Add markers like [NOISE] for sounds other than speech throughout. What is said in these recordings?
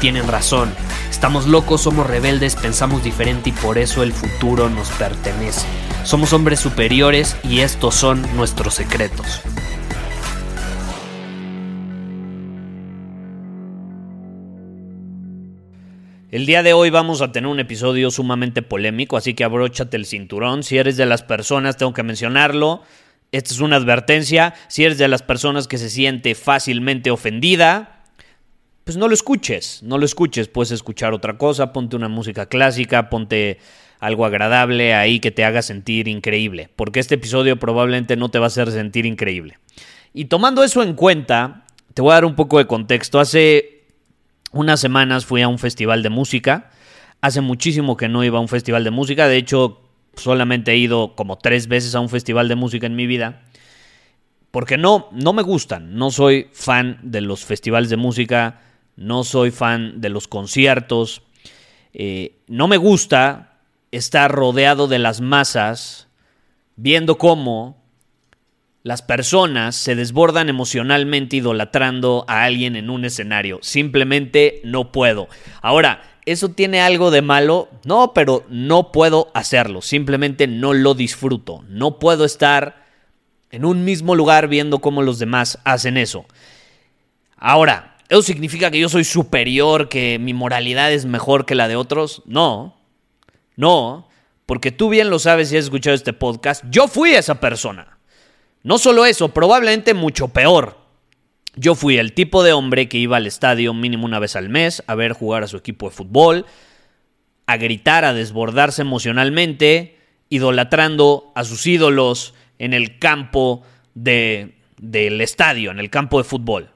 tienen razón. Estamos locos, somos rebeldes, pensamos diferente y por eso el futuro nos pertenece. Somos hombres superiores y estos son nuestros secretos. El día de hoy vamos a tener un episodio sumamente polémico, así que abróchate el cinturón. Si eres de las personas, tengo que mencionarlo. Esta es una advertencia. Si eres de las personas que se siente fácilmente ofendida, pues no lo escuches. No lo escuches. Puedes escuchar otra cosa. Ponte una música clásica, ponte algo agradable ahí que te haga sentir increíble. Porque este episodio probablemente no te va a hacer sentir increíble. Y tomando eso en cuenta, te voy a dar un poco de contexto. Hace unas semanas fui a un festival de música. Hace muchísimo que no iba a un festival de música. De hecho, solamente he ido como tres veces a un festival de música en mi vida. Porque no, no me gustan. No soy fan de los festivales de música. No soy fan de los conciertos. Eh, no me gusta estar rodeado de las masas viendo cómo las personas se desbordan emocionalmente idolatrando a alguien en un escenario. Simplemente no puedo. Ahora, ¿eso tiene algo de malo? No, pero no puedo hacerlo. Simplemente no lo disfruto. No puedo estar en un mismo lugar viendo cómo los demás hacen eso. Ahora, ¿eso significa que yo soy superior, que mi moralidad es mejor que la de otros? No. No. Porque tú bien lo sabes si has escuchado este podcast. Yo fui esa persona. No solo eso, probablemente mucho peor. Yo fui el tipo de hombre que iba al estadio mínimo una vez al mes a ver jugar a su equipo de fútbol, a gritar, a desbordarse emocionalmente, idolatrando a sus ídolos en el campo de, del estadio, en el campo de fútbol.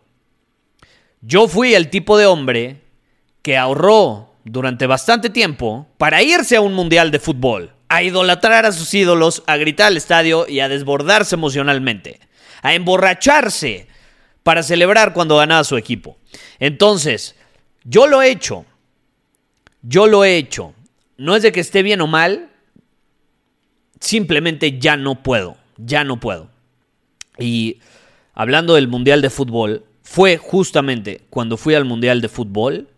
Yo fui el tipo de hombre que ahorró durante bastante tiempo para irse a un mundial de fútbol a idolatrar a sus ídolos, a gritar al estadio y a desbordarse emocionalmente, a emborracharse para celebrar cuando ganaba su equipo. Entonces, yo lo he hecho, yo lo he hecho. No es de que esté bien o mal, simplemente ya no puedo, ya no puedo. Y hablando del Mundial de Fútbol, fue justamente cuando fui al Mundial de Fútbol,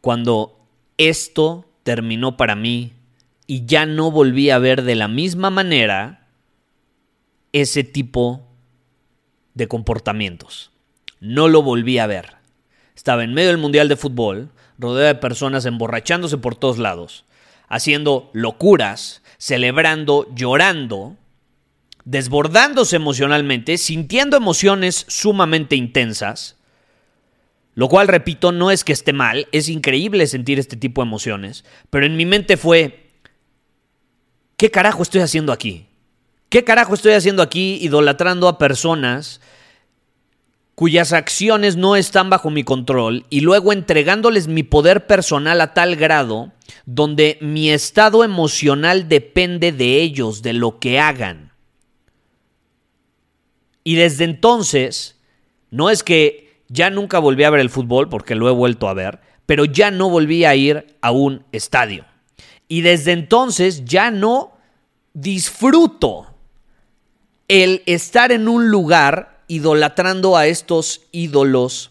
cuando esto terminó para mí y ya no volví a ver de la misma manera ese tipo de comportamientos. No lo volví a ver. Estaba en medio del Mundial de Fútbol, rodeado de personas emborrachándose por todos lados, haciendo locuras, celebrando, llorando, desbordándose emocionalmente, sintiendo emociones sumamente intensas, lo cual, repito, no es que esté mal, es increíble sentir este tipo de emociones, pero en mi mente fue, ¿qué carajo estoy haciendo aquí? ¿Qué carajo estoy haciendo aquí idolatrando a personas cuyas acciones no están bajo mi control y luego entregándoles mi poder personal a tal grado donde mi estado emocional depende de ellos, de lo que hagan? Y desde entonces, no es que ya nunca volví a ver el fútbol, porque lo he vuelto a ver, pero ya no volví a ir a un estadio. Y desde entonces ya no disfruto el estar en un lugar idolatrando a estos ídolos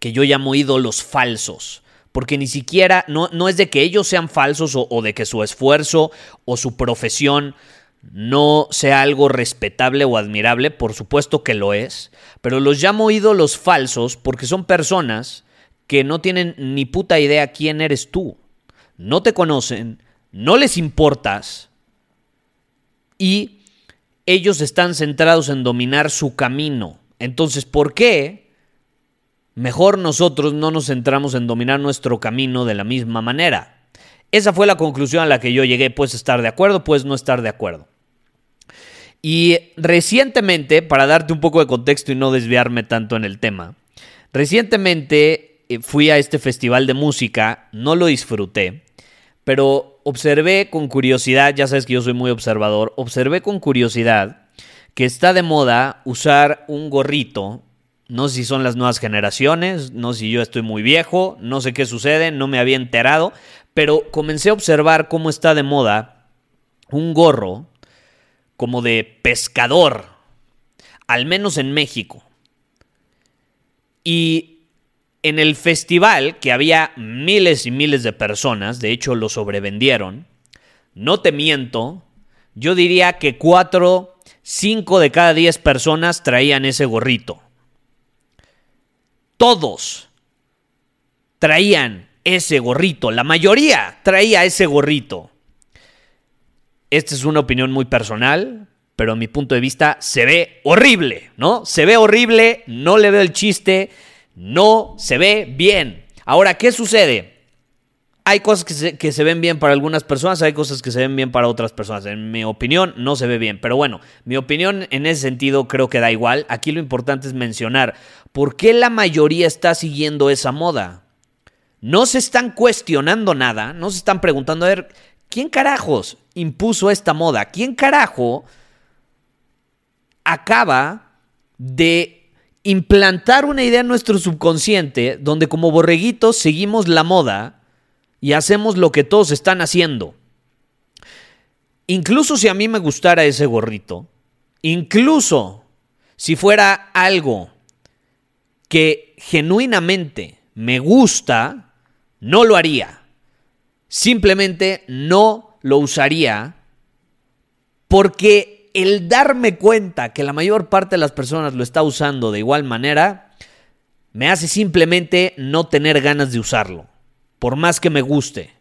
que yo llamo ídolos falsos. Porque ni siquiera, no, no es de que ellos sean falsos o, o de que su esfuerzo o su profesión no sea algo respetable o admirable, por supuesto que lo es, pero los llamo ídolos falsos porque son personas que no tienen ni puta idea quién eres tú. No te conocen, no les importas y ellos están centrados en dominar su camino. Entonces, ¿por qué mejor nosotros no nos centramos en dominar nuestro camino de la misma manera? Esa fue la conclusión a la que yo llegué. Puedes estar de acuerdo, puedes no estar de acuerdo. Y recientemente, para darte un poco de contexto y no desviarme tanto en el tema, recientemente eh, fui a este festival de música, no lo disfruté, pero observé con curiosidad, ya sabes que yo soy muy observador, observé con curiosidad que está de moda usar un gorrito. No sé si son las nuevas generaciones, no sé si yo estoy muy viejo, no sé qué sucede, no me había enterado, pero comencé a observar cómo está de moda un gorro como de pescador, al menos en México. Y en el festival, que había miles y miles de personas, de hecho lo sobrevendieron, no te miento, yo diría que cuatro, cinco de cada diez personas traían ese gorrito. Todos traían ese gorrito, la mayoría traía ese gorrito. Esta es una opinión muy personal, pero a mi punto de vista se ve horrible, ¿no? Se ve horrible, no le veo el chiste, no se ve bien. Ahora, ¿qué sucede? Hay cosas que se, que se, ven bien para algunas personas, hay cosas que se ven bien para otras personas. En mi opinión, no se ve bien. Pero bueno, mi opinión en ese sentido creo que da igual. Aquí lo importante es mencionar por qué la mayoría está siguiendo esa moda. No se están cuestionando nada, no se están preguntando, a ver, ¿quién carajos impuso esta moda? ¿Quién carajo acaba de implantar una idea en nuestro subconsciente donde como borreguitos seguimos la moda y hacemos lo que todos están haciendo. Incluso si a mí me gustara ese gorrito, incluso si fuera algo que genuinamente me gusta, no lo haría. Simplemente no lo usaría porque el darme cuenta que la mayor parte de las personas lo está usando de igual manera, me hace simplemente no tener ganas de usarlo por más que me guste.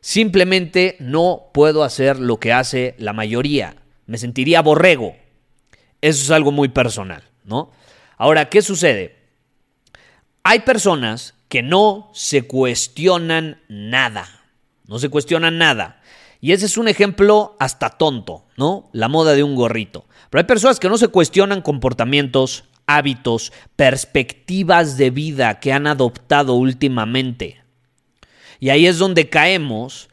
Simplemente no puedo hacer lo que hace la mayoría. Me sentiría borrego. Eso es algo muy personal, ¿no? Ahora, ¿qué sucede? Hay personas que no se cuestionan nada. No se cuestionan nada. Y ese es un ejemplo hasta tonto, ¿no? La moda de un gorrito. Pero hay personas que no se cuestionan comportamientos, hábitos, perspectivas de vida que han adoptado últimamente. Y ahí es donde caemos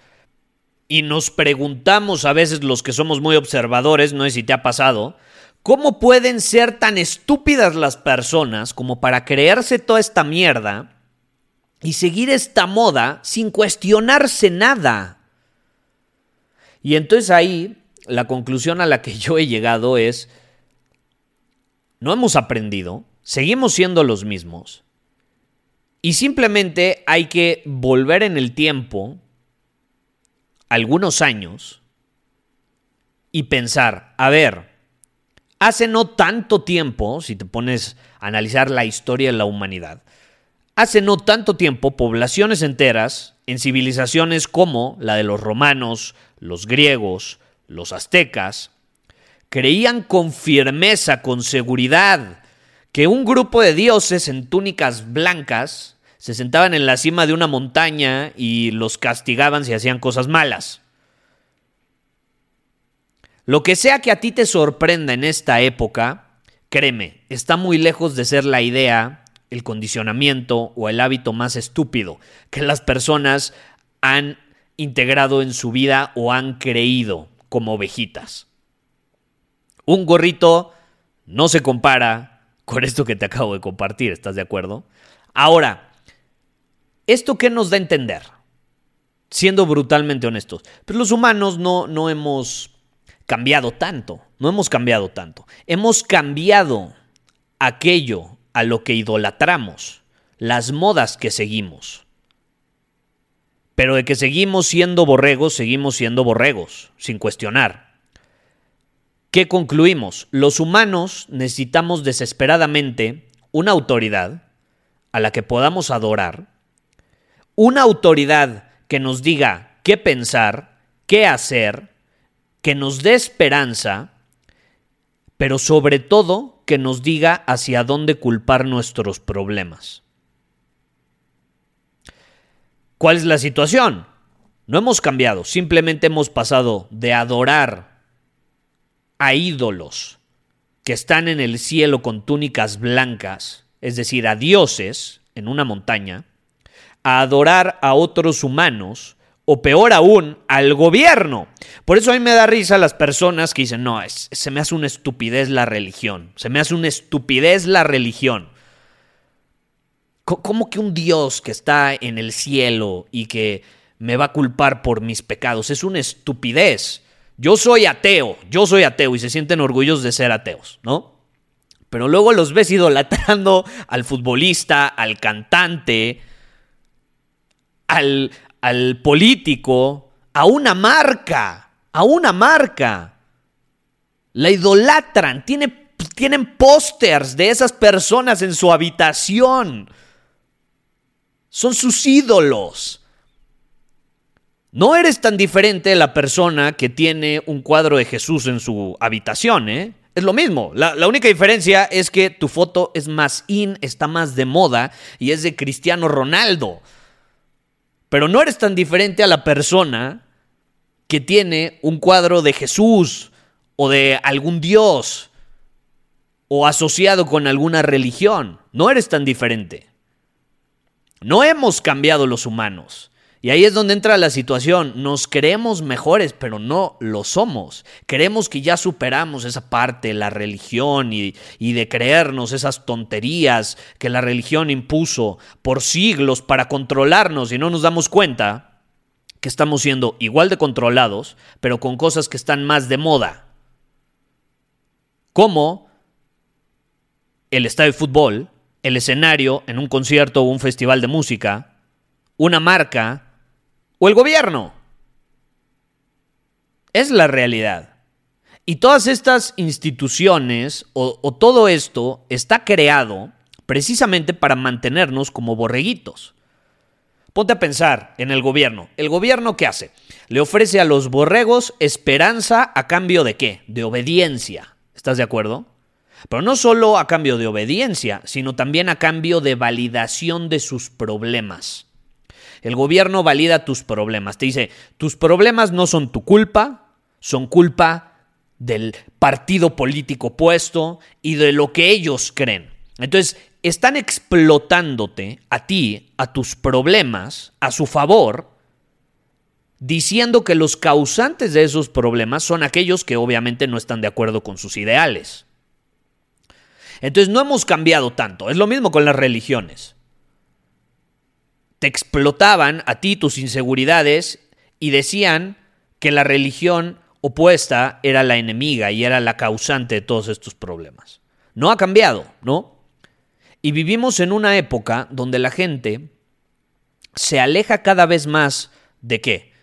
y nos preguntamos a veces los que somos muy observadores, no sé si te ha pasado, ¿cómo pueden ser tan estúpidas las personas como para creerse toda esta mierda y seguir esta moda sin cuestionarse nada? Y entonces ahí la conclusión a la que [LAUGHS] yo he llegado es, no hemos aprendido, seguimos siendo los mismos, y simplemente hay que volver en el tiempo algunos años y pensar, a ver, hace no tanto tiempo, si te pones a analizar la historia de la humanidad, hace no tanto tiempo poblaciones enteras en civilizaciones como la de los romanos, los griegos, los aztecas, creían con firmeza, con seguridad, que un grupo de dioses en túnicas blancas se sentaban en la cima de una montaña y los castigaban si hacían cosas malas. Lo que sea que a ti te sorprenda en esta época, créeme, está muy lejos de ser la idea, el condicionamiento o el hábito más estúpido que las personas han integrado en su vida o han creído como ovejitas. Un gorrito no se compara con esto que te acabo de compartir, ¿estás de acuerdo? Ahora, ¿Esto qué nos da a entender? Siendo brutalmente honestos. Pues los humanos no, no hemos cambiado tanto, no hemos cambiado tanto. Hemos cambiado aquello a lo que idolatramos, las modas que seguimos. Pero de que seguimos siendo borregos, seguimos siendo borregos, sin cuestionar. ¿Qué concluimos? Los humanos necesitamos desesperadamente una autoridad a la que podamos adorar una autoridad que nos diga qué pensar, qué hacer, que nos dé esperanza, pero sobre todo que nos diga hacia dónde culpar nuestros problemas. ¿Cuál es la situación? No hemos cambiado, simplemente hemos pasado de adorar a ídolos que están en el cielo con túnicas blancas, es decir, a dioses en una montaña, a adorar a otros humanos o peor aún, al gobierno. Por eso a mí me da risa las personas que dicen, no, se me hace una estupidez la religión, se me hace una estupidez la religión. ¿Cómo que un Dios que está en el cielo y que me va a culpar por mis pecados? Es una estupidez. Yo soy ateo, yo soy ateo y se sienten orgullosos de ser ateos, ¿no? Pero luego los ves idolatrando al futbolista, al cantante, al, al político, a una marca, a una marca. La idolatran, tiene, tienen pósters de esas personas en su habitación. Son sus ídolos. No eres tan diferente de la persona que tiene un cuadro de Jesús en su habitación, ¿eh? Es lo mismo. La, la, única diferencia es que tu foto es más in, está más de moda y es de Cristiano Ronaldo. Pero no eres tan diferente a la persona que tiene un cuadro de Jesús o de algún Dios o asociado con alguna religión. No eres tan diferente. No hemos cambiado los humanos. Y ahí es donde entra la situación. Nos creemos mejores, pero no lo somos. Creemos que ya superamos esa parte, la religión y, de creernos esas tonterías que la religión impuso por siglos para controlarnos y no nos damos cuenta que estamos siendo igual de controlados, pero con cosas que están más de moda. Como el estadio de fútbol, el escenario en un concierto o un festival de música, una marca o el gobierno. Es la realidad. Y todas estas instituciones o, todo esto está creado precisamente para mantenernos como borreguitos. Ponte a pensar en el gobierno. ¿El gobierno qué hace? Le ofrece a los borregos esperanza a cambio de qué? De obediencia. ¿Estás de acuerdo? Pero no solo a cambio de obediencia, sino también a cambio de validación de sus problemas. El gobierno valida tus problemas. Te dice, tus problemas no son tu culpa, son culpa del partido político opuesto y de lo que ellos creen. Entonces, están explotándote a ti, a tus problemas, a su favor, diciendo que los causantes de esos problemas son aquellos que obviamente no están de acuerdo con sus ideales. Entonces no hemos cambiado tanto. Es lo mismo con las religiones explotaban a ti tus inseguridades y decían que la religión opuesta era la enemiga y era la causante de todos estos problemas. No ha cambiado, ¿no? Y vivimos en una época donde la gente se aleja cada vez más de qué?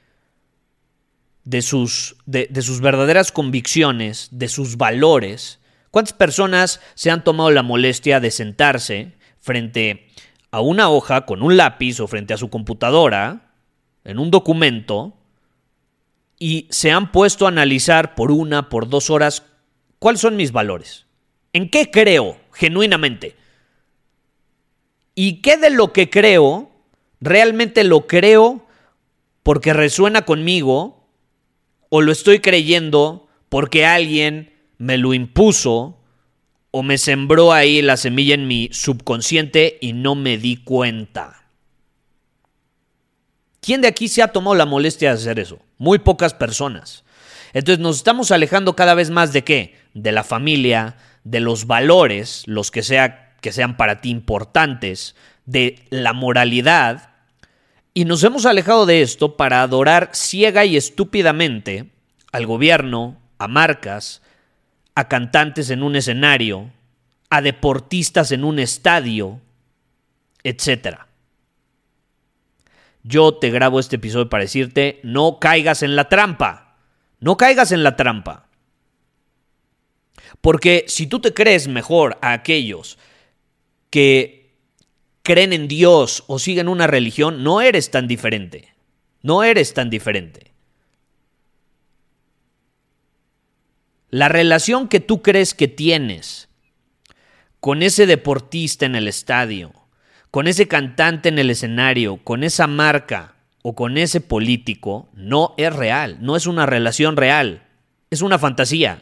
De sus, de sus verdaderas convicciones, de sus valores. ¿Cuántas personas se han tomado la molestia de sentarse frente a una hoja con un lápiz o frente a su computadora, en un documento, y se han puesto a analizar por una, por dos horas, cuáles son mis valores. ¿En qué creo genuinamente? ¿Y qué de lo que creo realmente lo creo porque resuena conmigo o lo estoy creyendo porque alguien me lo impuso o me sembró ahí la semilla en mi subconsciente y no me di cuenta. ¿Quién de aquí se ha tomado la molestia de hacer eso? Muy pocas personas. Entonces nos estamos alejando cada vez más de qué? De la familia, de los valores, los que, sea, que sean para ti importantes, de la moralidad. Y nos hemos alejado de esto para adorar ciega y estúpidamente al gobierno, a marcas, a cantantes en un escenario, a deportistas en un estadio, etc. Yo te grabo este episodio para decirte, no caigas en la trampa, no caigas en la trampa. Porque si tú te crees mejor a aquellos que creen en Dios o siguen una religión, no eres tan diferente. No eres tan diferente. La relación que tú crees que tienes con ese deportista en el estadio, con ese cantante en el escenario, con esa marca o con ese político no es real, no es una relación real, es una fantasía.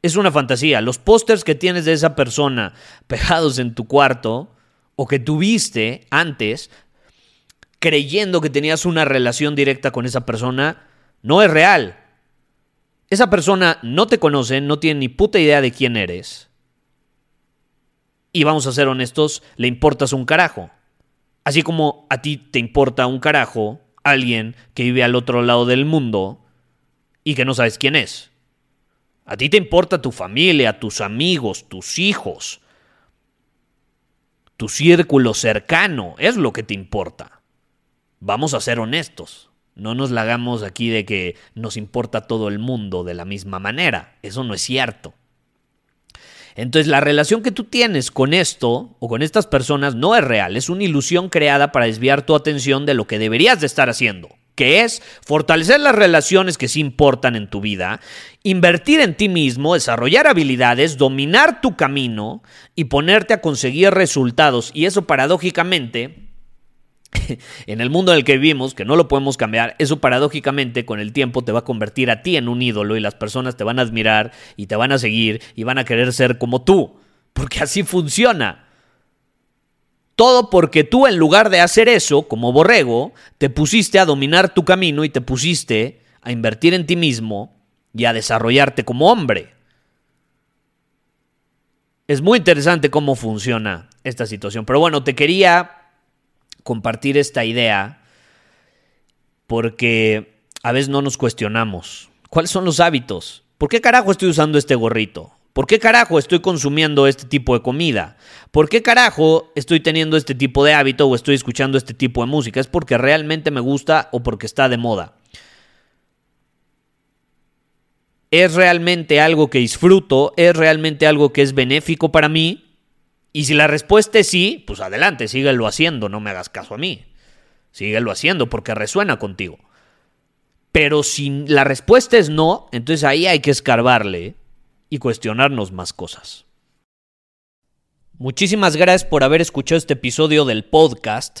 Es una fantasía. Los pósters que tienes de esa persona pegados en tu cuarto o que tuviste antes creyendo que tenías una relación directa con esa persona, no es real. Esa persona no te conoce, no tiene ni puta idea de quién eres. Y vamos a ser honestos, le importas un carajo. Así como a ti te importa un carajo alguien que vive al otro lado del mundo y que no sabes quién es. A ti te importa tu familia, tus amigos, tus hijos, tu círculo cercano, es lo que te importa. Vamos a ser honestos. No nos la hagamos aquí de que nos importa todo el mundo de la misma manera. Eso no es cierto. Entonces la relación que tú tienes con esto o con estas personas no es real, es una ilusión creada para desviar tu atención de lo que deberías de estar haciendo, que es fortalecer las relaciones que sí importan en tu vida, invertir en ti mismo, desarrollar habilidades, dominar tu camino y ponerte a conseguir resultados. Y eso paradójicamente [LAUGHS] en el mundo en el que vivimos, que no lo podemos cambiar, eso paradójicamente con el tiempo te va a convertir a ti en un ídolo y las personas te van a admirar y te van a seguir y van a querer ser como tú, porque así funciona. Todo porque tú en lugar de hacer eso, como borrego, te pusiste a dominar tu camino y te pusiste a invertir en ti mismo y a desarrollarte como hombre. Es muy interesante cómo funciona esta situación. Pero bueno, te quería compartir esta idea porque a veces no nos cuestionamos. ¿Cuáles son los hábitos? ¿Por qué carajo estoy usando este gorrito? ¿Por qué carajo estoy consumiendo este tipo de comida? ¿Por qué carajo estoy teniendo este tipo de hábito o estoy escuchando este tipo de música? ¿Es porque realmente me gusta o porque está de moda? ¿Es realmente algo que disfruto? ¿Es realmente algo que es benéfico para mí? Y si la respuesta es sí, pues adelante, síguelo haciendo, no me hagas caso a mí. Síguelo haciendo porque resuena contigo. Pero si la respuesta es no, entonces ahí hay que escarbarle y cuestionarnos más cosas. Muchísimas gracias por haber escuchado este episodio del podcast.